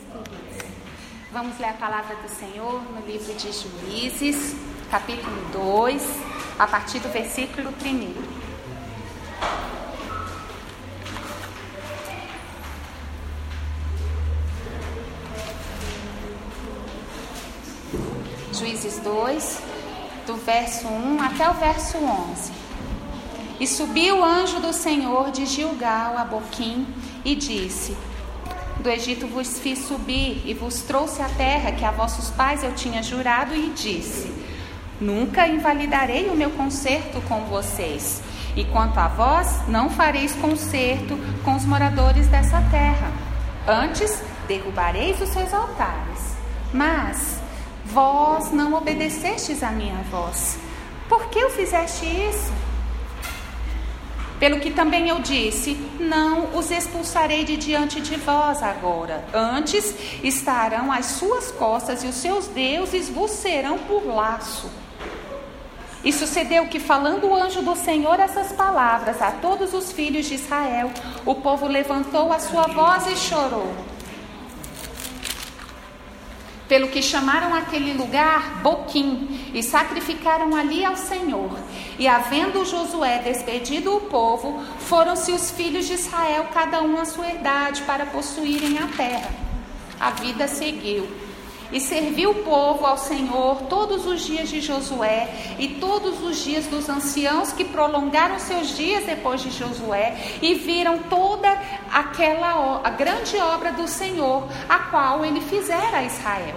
queridos. Vamos ler a palavra do Senhor no livro de Juízes, capítulo 2, a partir do versículo 1. Juízes 2, do verso 1 até o verso 11. E subiu o anjo do Senhor de Gilgal a Boquim e disse: Do Egito vos fiz subir e vos trouxe a terra que a vossos pais eu tinha jurado, e disse: Nunca invalidarei o meu concerto com vocês. E quanto a vós, não fareis concerto com os moradores dessa terra. Antes, derrubareis os seus altares. Mas vós não obedecestes à minha voz. Por que o fizeste isso? Pelo que também eu disse: Não os expulsarei de diante de vós agora. Antes estarão às suas costas e os seus deuses vos serão por laço. E sucedeu que, falando o anjo do Senhor essas palavras a todos os filhos de Israel, o povo levantou a sua voz e chorou pelo que chamaram aquele lugar Boquim, e sacrificaram ali ao Senhor. E havendo Josué despedido o povo, foram-se os filhos de Israel, cada um a sua herdade, para possuírem a terra. A vida seguiu. E serviu o povo ao Senhor todos os dias de Josué e todos os dias dos anciãos que prolongaram seus dias depois de Josué e viram toda aquela a grande obra do Senhor, a qual ele fizera a Israel.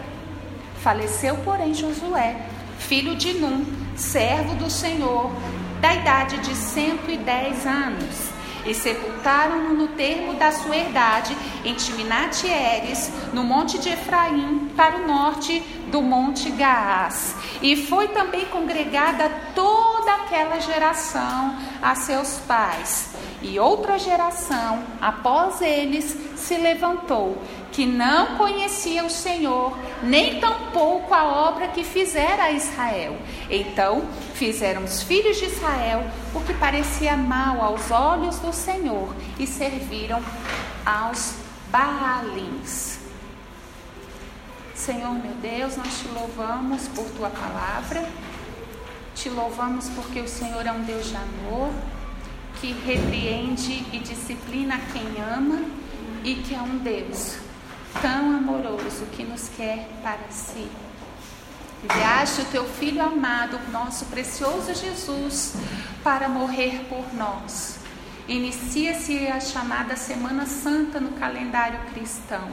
Faleceu, porém, Josué, filho de Num, servo do Senhor, da idade de 110 anos e sepultaram-no no termo da sua herdade, em Timinatieres, no monte de Efraim, para o norte do monte Gaás. E foi também congregada toda aquela geração a seus pais. E outra geração, após eles, se levantou, que não conhecia o Senhor, nem tampouco a obra que fizera a Israel. Então fizeram os filhos de Israel o que parecia mal aos olhos do Senhor e serviram aos Baalins. Senhor meu Deus, nós te louvamos por tua palavra, te louvamos porque o Senhor é um Deus de amor que repreende e disciplina quem ama e que é um Deus tão amoroso que nos quer para si. Enviaste o teu filho amado, nosso precioso Jesus, para morrer por nós. Inicia-se a chamada Semana Santa no calendário cristão.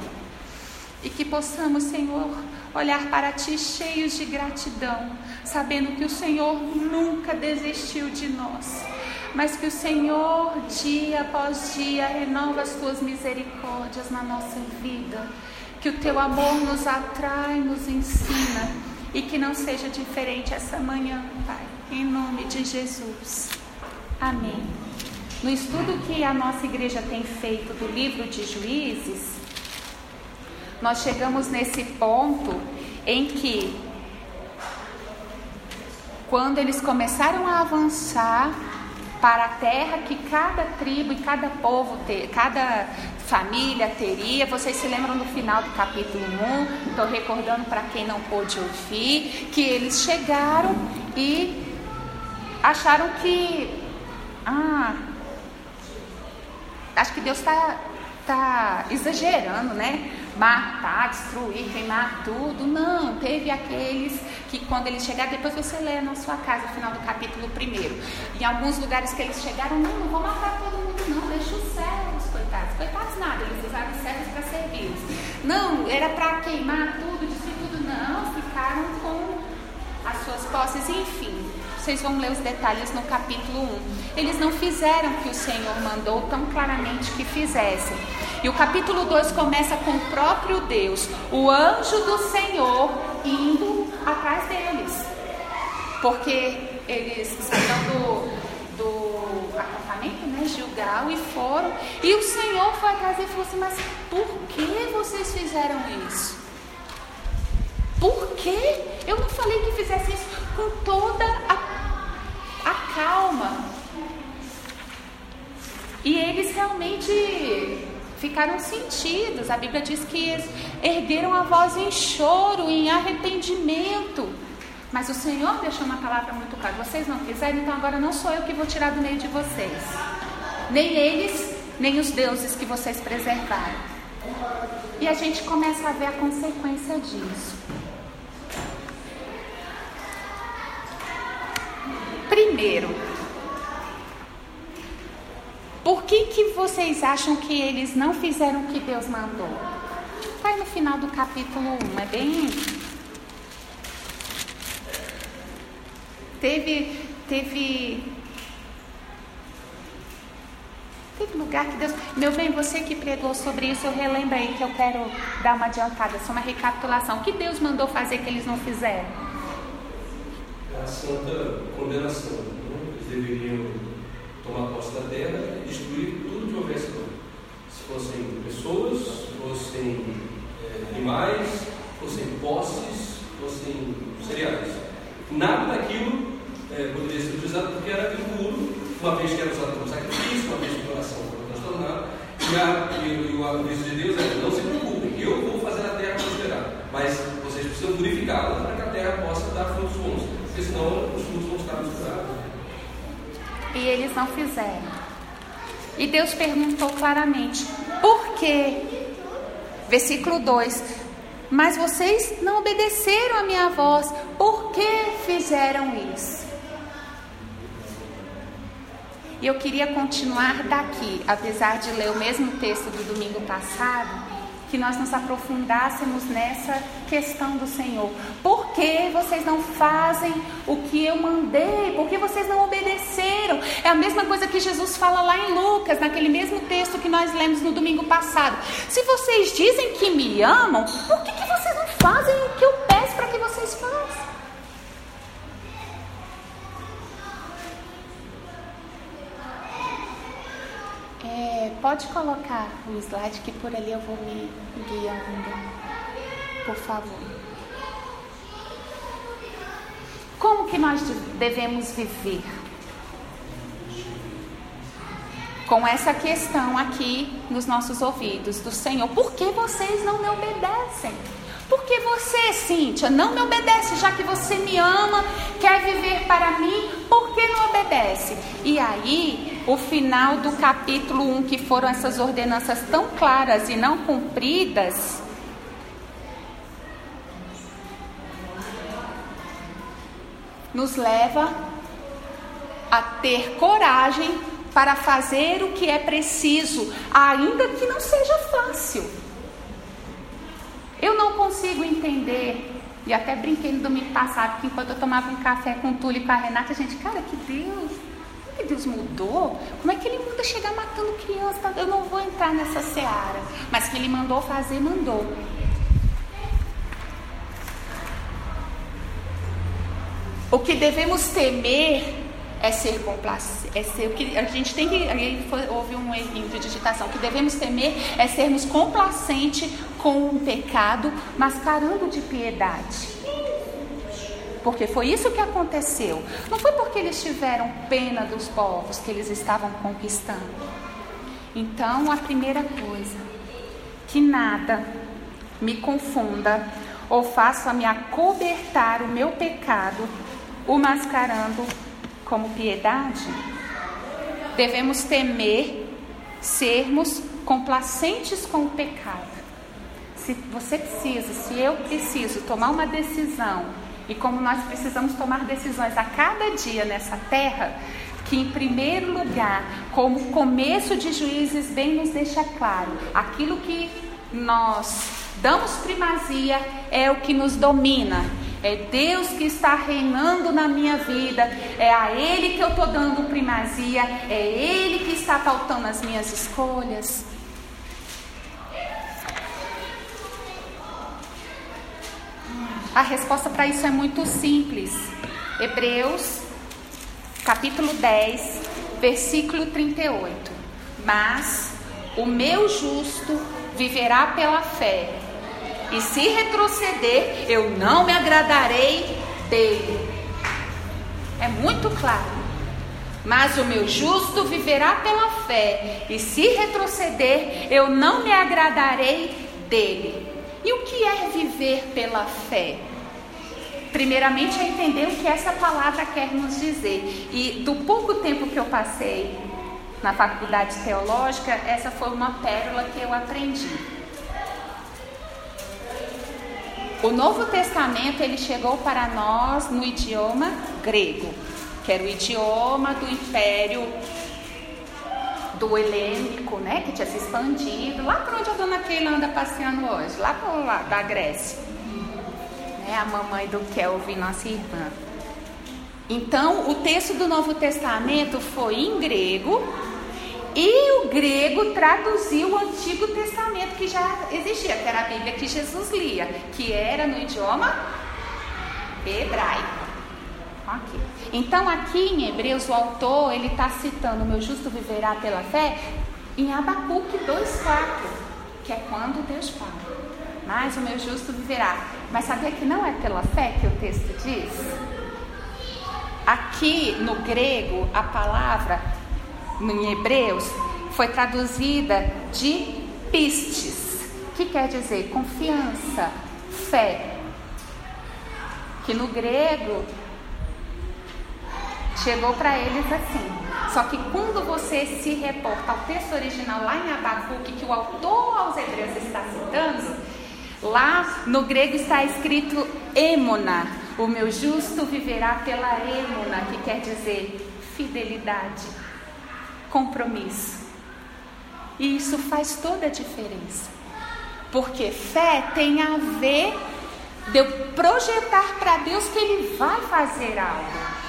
E que possamos, Senhor, olhar para Ti cheios de gratidão, sabendo que o Senhor nunca desistiu de nós mas que o Senhor, dia após dia, renova as tuas misericórdias na nossa vida. Que o teu amor nos atrai, nos ensina e que não seja diferente essa manhã, Pai, em nome de Jesus. Amém. No estudo que a nossa igreja tem feito do livro de Juízes, nós chegamos nesse ponto em que, quando eles começaram a avançar para a terra que cada tribo e cada povo, ter, cada família teria. Vocês se lembram no final do capítulo 1? Estou recordando para quem não pôde ouvir, que eles chegaram e acharam que. Ah, acho que Deus está tá exagerando, né? Matar, destruir, queimar tudo. Não, teve aqueles que quando eles chegaram, depois você lê na sua casa, no final do capítulo primeiro. Em alguns lugares que eles chegaram, não, não vou matar todo mundo, não, deixa os servos, coitados. Coitados nada, eles usaram os servos para servi-los. Não, era para queimar tudo, destruir tudo, não, ficaram com as suas posses, enfim. Vocês vão ler os detalhes no capítulo 1. Eles não fizeram o que o Senhor mandou tão claramente que fizessem. E o capítulo 2 começa com o próprio Deus, o anjo do Senhor, indo atrás deles. Porque eles saíram do, do acampamento, né, Gilgal, e foram. E o Senhor foi atrás e falou assim: Mas por que vocês fizeram isso? Por quê? Eu não falei que fizesse isso com toda a, a calma. E eles realmente ficaram sentidos. A Bíblia diz que ergueram a voz em choro, em arrependimento. Mas o Senhor deixou uma palavra muito clara: vocês não quiserem, então agora não sou eu que vou tirar do meio de vocês. Nem eles, nem os deuses que vocês preservaram. E a gente começa a ver a consequência disso. Primeiro, por que, que vocês acham que eles não fizeram o que Deus mandou? Vai no final do capítulo 1, é bem. Teve. Teve. Teve lugar que Deus. Meu bem, você que pregou sobre isso, eu relembro aí que eu quero dar uma adiantada, só uma recapitulação. O que Deus mandou fazer que eles não fizeram? A santa condenação. Né? Eles deveriam tomar posse da terra e destruir tudo que houvesse lá. Se fossem pessoas, fossem é, animais, fossem posses, fossem cereais. Nada daquilo é, poderia ser utilizado porque era impuro, uma vez que era usado como sacrifício, uma vez que oração foi transtornada. E, a, e, e o aviso de Deus é: não se preocupem, eu vou fazer a terra prosperar, mas vocês precisam purificá-la para que a terra possa dar frutos bons, porque senão e eles não fizeram. E Deus perguntou claramente: por quê? Versículo 2: Mas vocês não obedeceram a minha voz, por que fizeram isso? E eu queria continuar daqui, apesar de ler o mesmo texto do domingo passado, que nós nos aprofundássemos nessa questão do Senhor. Por que vocês não fazem o que eu mandei? Por que vocês não obedeceram? É a mesma coisa que Jesus fala lá em Lucas, naquele mesmo texto que nós lemos no domingo passado. Se vocês dizem que me amam, por que, que vocês não fazem o que eu peço para que vocês façam? É, pode colocar o slide que por ali eu vou me guiando, por favor. Como que nós devemos viver? Com essa questão aqui nos nossos ouvidos do Senhor, por que vocês não me obedecem? Por que você, Cíntia, não me obedece, já que você me ama, quer viver para mim, por que não obedece? E aí, o final do capítulo 1, que foram essas ordenanças tão claras e não cumpridas, nos leva a ter coragem para fazer o que é preciso, ainda que não seja fácil. Entender, e até brinquei no domingo passado, que enquanto eu tomava um café com o Túlio e com a Renata, a gente, cara, que Deus, como que Deus mudou? Como é que ele manda chegar matando criança? Eu não vou entrar nessa seara, mas que ele mandou fazer, mandou. O que devemos temer é ser complacente, é ser o que a gente tem que, houve um erro de digitação, o que devemos temer é sermos complacentes com o pecado, mascarando de piedade. Porque foi isso que aconteceu. Não foi porque eles tiveram pena dos povos que eles estavam conquistando. Então, a primeira coisa, que nada me confunda ou faça me acobertar o meu pecado, o mascarando como piedade, devemos temer sermos complacentes com o pecado. Se você precisa, se eu preciso tomar uma decisão, e como nós precisamos tomar decisões a cada dia nessa terra, que em primeiro lugar, como começo de juízes, bem nos deixa claro, aquilo que nós damos primazia é o que nos domina. É Deus que está reinando na minha vida. É a Ele que eu estou dando primazia. É Ele que está pautando as minhas escolhas. A resposta para isso é muito simples. Hebreus, capítulo 10, versículo 38. Mas o meu justo viverá pela fé. E se retroceder, eu não me agradarei dele. É muito claro. Mas o meu justo viverá pela fé, e se retroceder, eu não me agradarei dele. E o que é viver pela fé? Primeiramente é entender o que essa palavra quer nos dizer. E do pouco tempo que eu passei na faculdade teológica, essa foi uma pérola que eu aprendi. O Novo Testamento ele chegou para nós no idioma grego, que era o idioma do Império do Helênico, né, que tinha se expandido lá para onde a dona Keila anda passeando hoje, lá para da Grécia. Né, a mamãe do Kelvin, nossa irmã. Então, o texto do Novo Testamento foi em grego e o grego traduziu o Antigo Testamento que já existia, que era a Bíblia que Jesus lia, que era no idioma hebraico. Okay. Então aqui em Hebreus o autor ele está citando o meu justo viverá pela fé em Abacuque 2,4, que é quando Deus fala. Mas o meu justo viverá. Mas sabia que não é pela fé que o texto diz? Aqui no grego a palavra em Hebreus foi traduzida de pistes, que quer dizer confiança, fé. Que no grego chegou para eles assim. Só que quando você se reporta ao texto original lá em Abacuque, que o autor aos Hebreus está citando, lá no grego está escrito emona, o meu justo viverá pela emona, que quer dizer fidelidade, compromisso. E isso faz toda a diferença. Porque fé tem a ver de eu projetar para Deus que Ele vai fazer algo.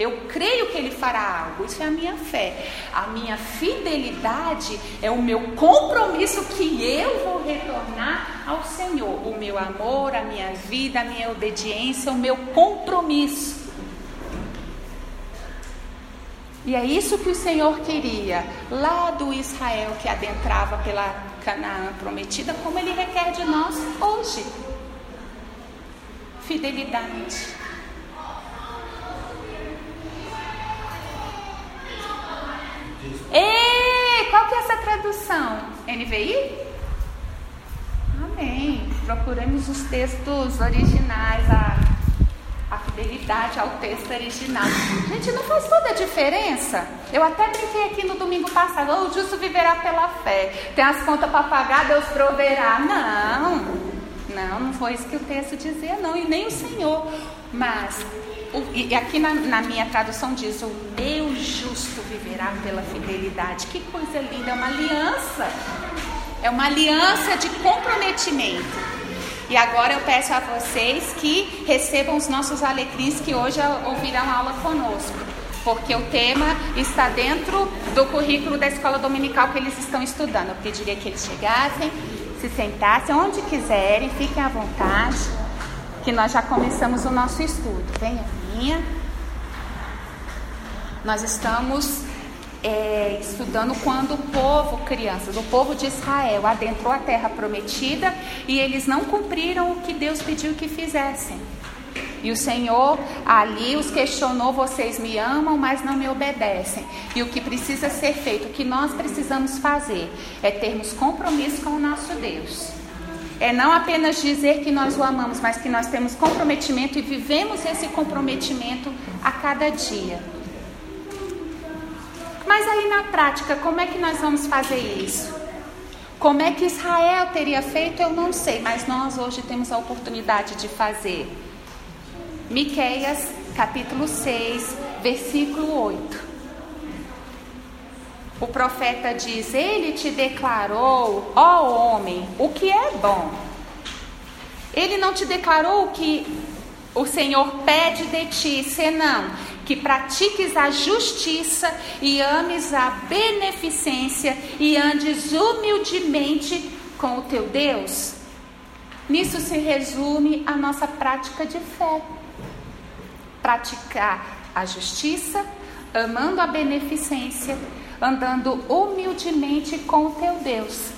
Eu creio que Ele fará algo. Isso é a minha fé. A minha fidelidade é o meu compromisso que eu vou retornar ao Senhor. O meu amor, a minha vida, a minha obediência, o meu compromisso. E é isso que o Senhor queria, lá do Israel que adentrava pela Canaã prometida, como Ele requer de nós hoje. Fidelidade. Tradução? NVI? Amém. Procuramos os textos originais, a, a fidelidade ao texto original. Gente, não faz toda a diferença? Eu até brinquei aqui no domingo passado, oh, o justo viverá pela fé. Tem as contas para pagar, Deus proverá. Não, não, não foi isso que o texto dizia, não, e nem o Senhor. Mas e aqui na, na, minha tradução diz: O meu justo viverá pela fidelidade. Que coisa linda, é uma aliança. É uma aliança de comprometimento. E agora eu peço a vocês que recebam os nossos alecrins que hoje ouvirão aula conosco. Porque o tema está dentro do currículo da escola dominical que eles estão estudando. Eu pediria que eles chegassem, se sentassem onde quiserem, fiquem à vontade, que nós já começamos o nosso estudo. Venha Nós estamos é, estudando quando o povo, crianças, o povo de Israel adentrou a terra prometida e eles não cumpriram o que Deus pediu que fizessem. E o Senhor ali os questionou: vocês me amam, mas não me obedecem. E o que precisa ser feito, o que nós precisamos fazer, é termos compromisso com o nosso Deus é não apenas dizer que nós o amamos, mas que nós temos comprometimento e vivemos esse comprometimento a cada dia. Mas aí na prática, como é que nós vamos fazer isso? Como é que Israel teria feito, eu não sei, mas nós hoje temos a oportunidade de fazer. Miqueias, capítulo 6, versículo 8. O profeta diz: Ele te declarou, ó homem, o que é bom. Ele não te declarou o que o Senhor pede de ti, senão que pratiques a justiça e ames a beneficência e andes humildemente com o teu Deus. Nisso se resume a nossa prática de fé. Praticar a justiça, amando a beneficência andando humildemente com o teu Deus.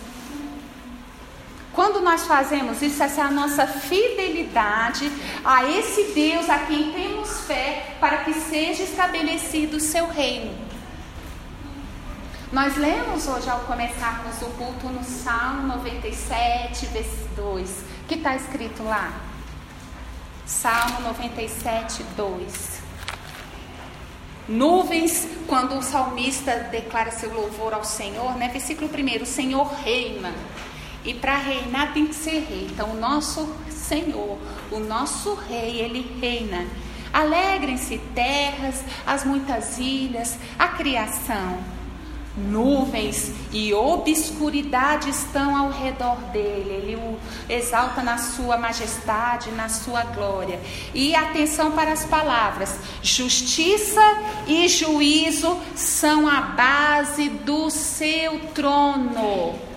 Quando nós fazemos isso, essa é a nossa fidelidade a esse Deus a quem temos fé para que seja estabelecido o seu reino. Nós lemos hoje ao começarmos o culto no Salmo 97, versículo 2. O que está escrito lá? Salmo 97, 2. Nuvens, quando o salmista declara seu louvor ao Senhor, né? Versículo 1: O Senhor reina. E para reinar tem que ser rei. Então, o nosso Senhor, o nosso rei, ele reina. Alegrem-se terras, as muitas ilhas, a criação. Nuvens e obscuridade estão ao redor dele. Ele o exalta na sua majestade, na sua glória. E atenção para as palavras: justiça e juízo são a base do seu trono.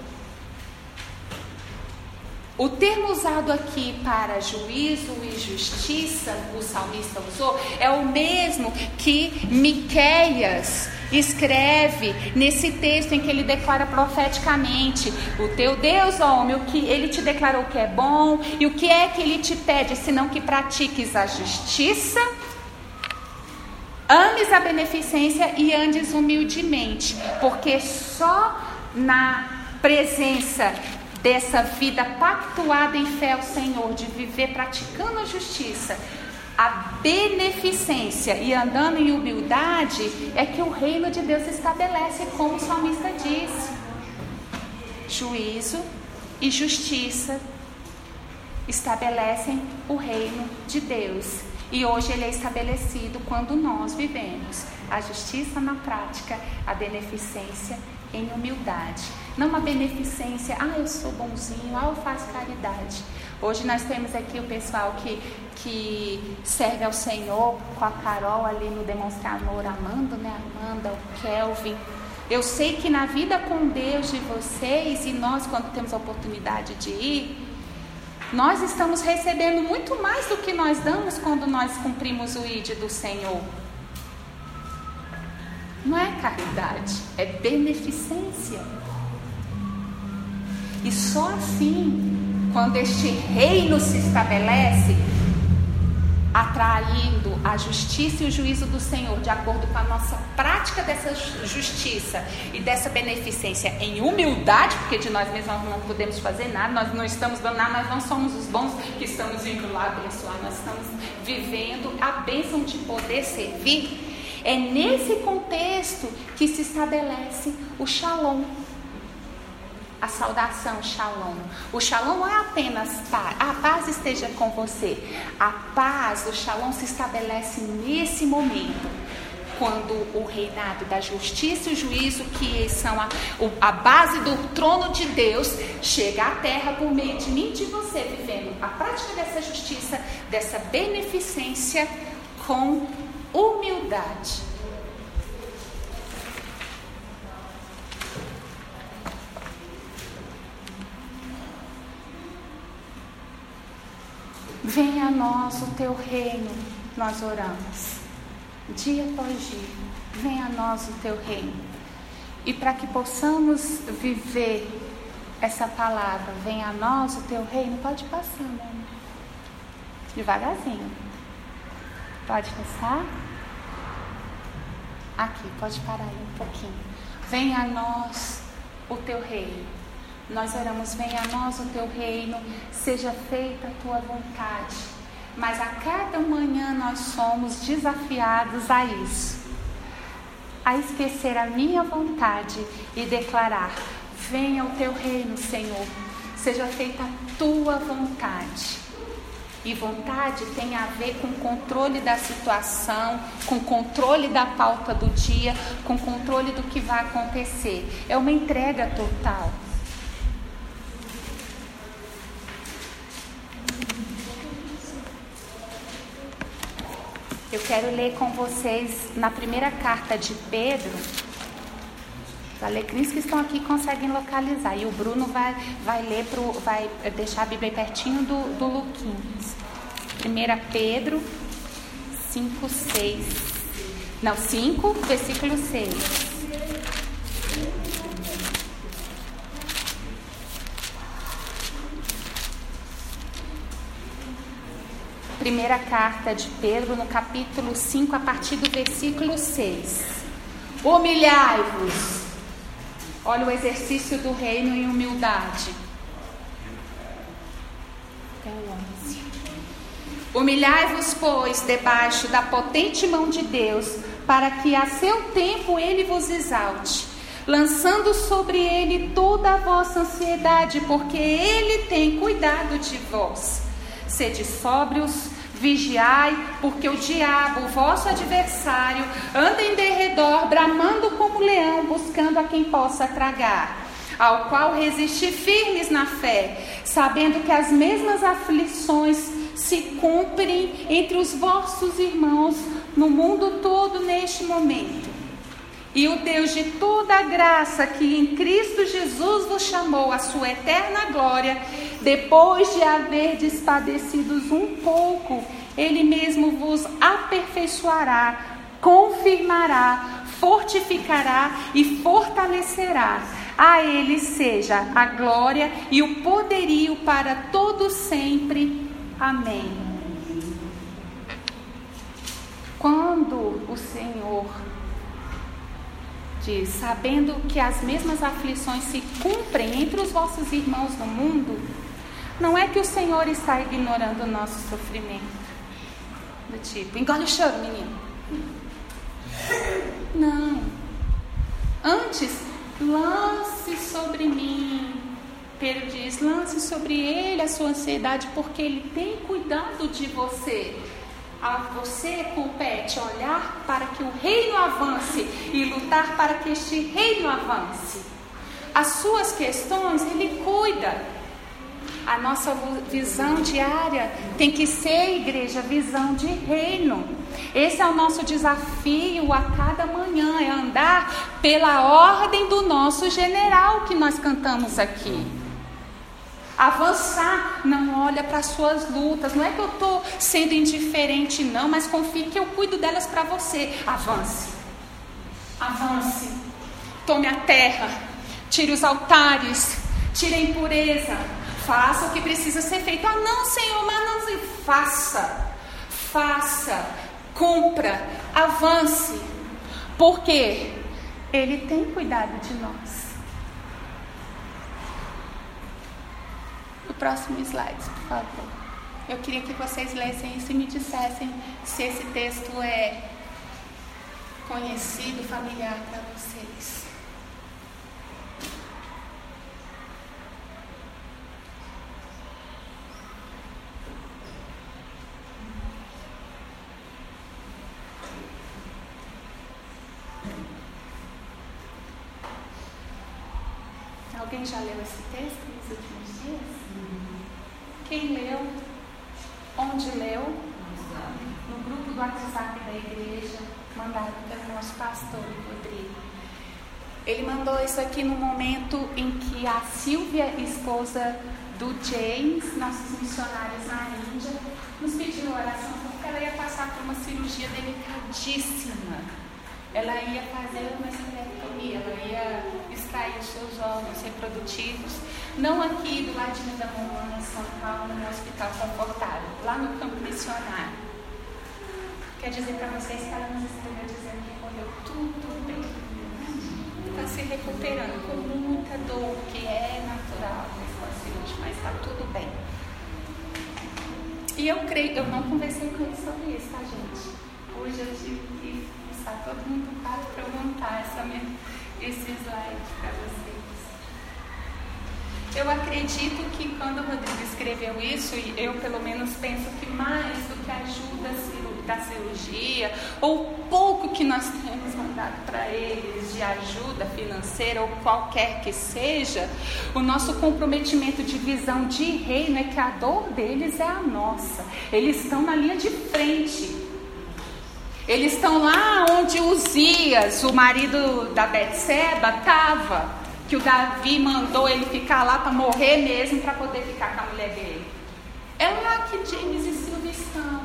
O termo usado aqui para juízo e justiça, o salmista usou, é o mesmo que Miqueias escreve nesse texto em que ele declara profeticamente: O teu Deus, homem, o que ele te declarou que é bom, e o que é que ele te pede, senão que pratiques a justiça, ames a beneficência e andes humildemente, porque só na presença dessa vida pactuada em fé ao Senhor, de viver praticando a justiça, a beneficência e andando em humildade, é que o reino de Deus estabelece, como o salmista diz. Juízo e justiça estabelecem o reino de Deus. E hoje ele é estabelecido quando nós vivemos a justiça na prática, a beneficência em humildade. Não uma beneficência, ah, eu sou bonzinho, ah, eu faço caridade. Hoje nós temos aqui o pessoal que, que serve ao Senhor com a Carol ali no Demonstrar Amor, né? Amanda, o Kelvin. Eu sei que na vida com Deus de vocês e nós, quando temos a oportunidade de ir, nós estamos recebendo muito mais do que nós damos quando nós cumprimos o ID do Senhor. Não é caridade, é beneficência. E só assim, quando este reino se estabelece, atraindo a justiça e o juízo do Senhor, de acordo com a nossa prática dessa justiça e dessa beneficência em humildade, porque de nós mesmos não podemos fazer nada, nós não estamos dando nada, nós não somos os bons que estamos indo lá abençoar, nós estamos vivendo a bênção de poder servir é nesse contexto que se estabelece o shalom. A saudação shalom. O shalom não é apenas paz. A paz esteja com você. A paz, o shalom se estabelece nesse momento quando o reinado da justiça e o juízo, que são a, a, base do trono de Deus, chega à terra por meio de mim e de você, vivendo a prática dessa justiça, dessa beneficência com humildade. Venha a nós o teu reino, nós oramos, dia após dia. Venha a nós o teu reino. E para que possamos viver essa palavra, venha a nós o teu reino, pode passar, amor. Devagarzinho. Pode passar? Aqui, pode parar aí um pouquinho. Venha a nós o teu reino. Nós oramos, venha a nós o teu reino, seja feita a tua vontade. Mas a cada manhã nós somos desafiados a isso. A esquecer a minha vontade e declarar: venha o teu reino, Senhor. Seja feita a tua vontade e vontade tem a ver com controle da situação, com controle da pauta do dia, com controle do que vai acontecer. É uma entrega total. Eu quero ler com vocês na primeira carta de Pedro. Os alecrins que estão aqui conseguem localizar. E o Bruno vai, vai ler pro, vai deixar a Bíblia pertinho do, do Luquinhas. 1 Pedro 5, 6. Não, 5, versículo 6. Primeira carta de Pedro, no capítulo 5, a partir do versículo 6. Humilhai-vos. Olha o exercício do reino em humildade. Humilhai-vos, pois, debaixo da potente mão de Deus, para que a seu tempo ele vos exalte, lançando sobre ele toda a vossa ansiedade, porque ele tem cuidado de vós. Sede sóbrios, vigiai, porque o diabo, vosso adversário, anda em derredor, bramando como leão, buscando a quem possa tragar ao qual resisti firmes na fé, sabendo que as mesmas aflições se cumprem entre os vossos irmãos no mundo todo neste momento. E o Deus de toda a graça que em Cristo Jesus vos chamou à sua eterna glória, depois de haver despadecidos um pouco, Ele mesmo vos aperfeiçoará, confirmará, fortificará e fortalecerá. A Ele seja a glória e o poderio para todo sempre. Amém. Quando o Senhor diz, sabendo que as mesmas aflições se cumprem entre os vossos irmãos no mundo, não é que o Senhor está ignorando o nosso sofrimento. Do tipo, engole o choro, menino. Não. Antes, lance sobre mim Pedro diz: lance sobre ele a sua ansiedade, porque ele tem cuidado de você. A você compete olhar para que o reino avance e lutar para que este reino avance. As suas questões ele cuida. A nossa visão diária tem que ser, igreja, visão de reino. Esse é o nosso desafio a cada manhã, é andar pela ordem do nosso general que nós cantamos aqui. Avançar, não olha para as suas lutas. Não é que eu estou sendo indiferente, não, mas confie que eu cuido delas para você. Avance. Avance. Tome a terra. Tire os altares. Tire a impureza. Faça o que precisa ser feito. Ah, não, Senhor, mas não. Faça. Faça. Cumpra. Avance. Porque Ele tem cuidado de nós. próximo slide, por favor. Eu queria que vocês lessem isso e me dissessem se esse texto é conhecido, familiar para vocês. Alguém já leu esse texto nos últimos dias? Quem leu? Onde leu? No grupo do WhatsApp da igreja, mandado pelo nosso pastor Rodrigo. Ele mandou isso aqui no momento em que a Silvia, esposa do James, nossos missionários na Índia, nos pediu oração porque ela ia passar por uma cirurgia delicadíssima. Ela ia fazer uma esterectomia, ela ia extrair os seus órgãos reprodutivos, não aqui do ladinho da Moana, em São Paulo, no Hospital Confortável, lá no campo missionário. Quer dizer para vocês que ela nos escreveu dizendo que correu tudo bem. Está se recuperando com muita dor, que é natural mas está tudo bem. E eu creio, eu não conversei com ele sobre isso, tá, gente? Hoje eu tive que estar todo mundo claro para eu montar essa minha esse slide para vocês. Eu acredito que quando o Rodrigo escreveu isso, e eu pelo menos penso que mais do que a ajuda da cirurgia, ou pouco que nós temos mandado para eles de ajuda financeira ou qualquer que seja, o nosso comprometimento de visão de reino é que a dor deles é a nossa. Eles estão na linha de frente. Eles estão lá onde Uzias, o marido da Betseba, estava. Que o Davi mandou ele ficar lá para morrer mesmo, para poder ficar com a mulher dele. É lá que James e Silvia estão.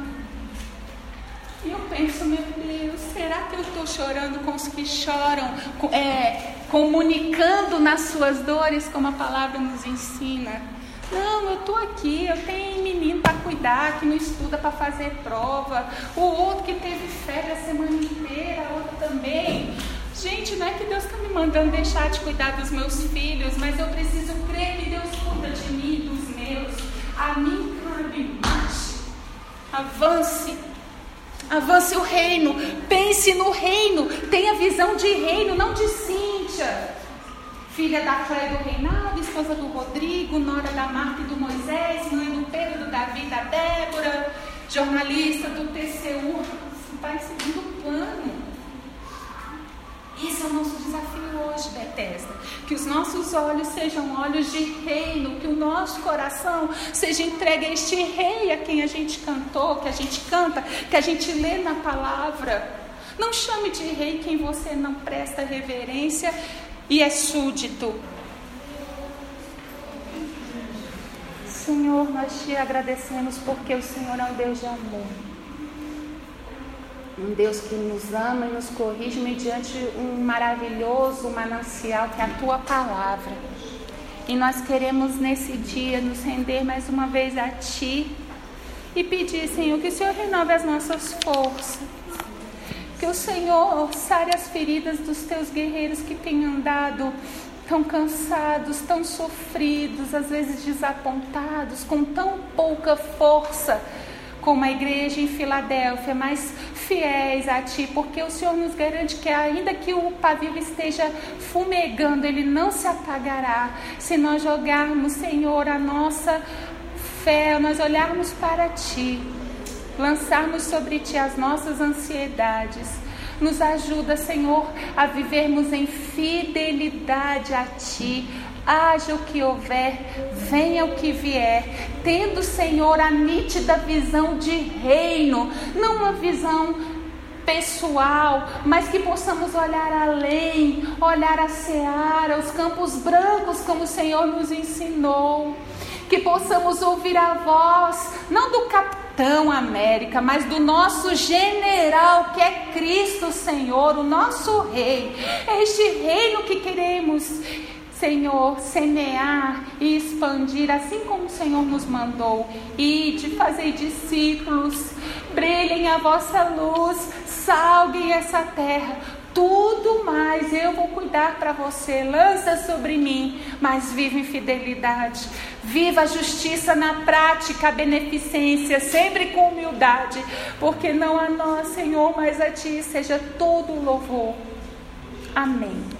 E eu penso, meu Deus, será que eu estou chorando com os que choram? É, comunicando nas suas dores, como a palavra nos ensina. Não, eu estou aqui, eu tenho menino para cuidar, que não estuda para fazer prova, o outro que teve férias a semana inteira, outro também. Gente, não é que Deus está me mandando deixar de cuidar dos meus filhos, mas eu preciso crer que Deus cuida de mim e dos meus. A mim cabe mais. Avance. Avance o reino. Pense no reino. Tenha visão de reino, não de Cíntia filha da Cléia do Reinaldo, esposa do Rodrigo, nora da Marta e do Moisés, mãe do Pedro, do Davi da Débora, jornalista do TCU. Está em segundo plano. Esse é o nosso desafio hoje, Bethesda. Que os nossos olhos sejam olhos de reino, que o nosso coração seja entregue a este rei a quem a gente cantou, que a gente canta, que a gente lê na palavra. Não chame de rei quem você não presta reverência e é súdito. Senhor, nós te agradecemos porque o Senhor é um Deus de amor. Um Deus que nos ama e nos corrige mediante um maravilhoso manancial que é a tua palavra. E nós queremos nesse dia nos render mais uma vez a ti e pedir, Senhor, que o Senhor renove as nossas forças que o Senhor sare as feridas dos teus guerreiros que têm andado tão cansados, tão sofridos, às vezes desapontados, com tão pouca força como a igreja em Filadélfia, mas fiéis a Ti, porque o Senhor nos garante que ainda que o pavio esteja fumegando, ele não se apagará se nós jogarmos, Senhor, a nossa fé, nós olharmos para Ti lançarmos sobre Ti as nossas ansiedades. Nos ajuda, Senhor, a vivermos em fidelidade a Ti. Haja o que houver, venha o que vier, tendo, Senhor, a nítida visão de reino, não uma visão pessoal, mas que possamos olhar além, olhar a seara, os campos brancos, como o Senhor nos ensinou. Que possamos ouvir a voz, não do capitão América, mas do nosso general, que é Cristo Senhor, o nosso rei. É este reino que queremos. Senhor, semear e expandir, assim como o Senhor nos mandou, e de fazer discípulos, brilhem a vossa luz, salguem essa terra, tudo mais eu vou cuidar para você. Lança sobre mim, mas viva em fidelidade. Viva a justiça na prática, a beneficência, sempre com humildade, porque não a nós, Senhor, mas a Ti seja todo louvor. Amém.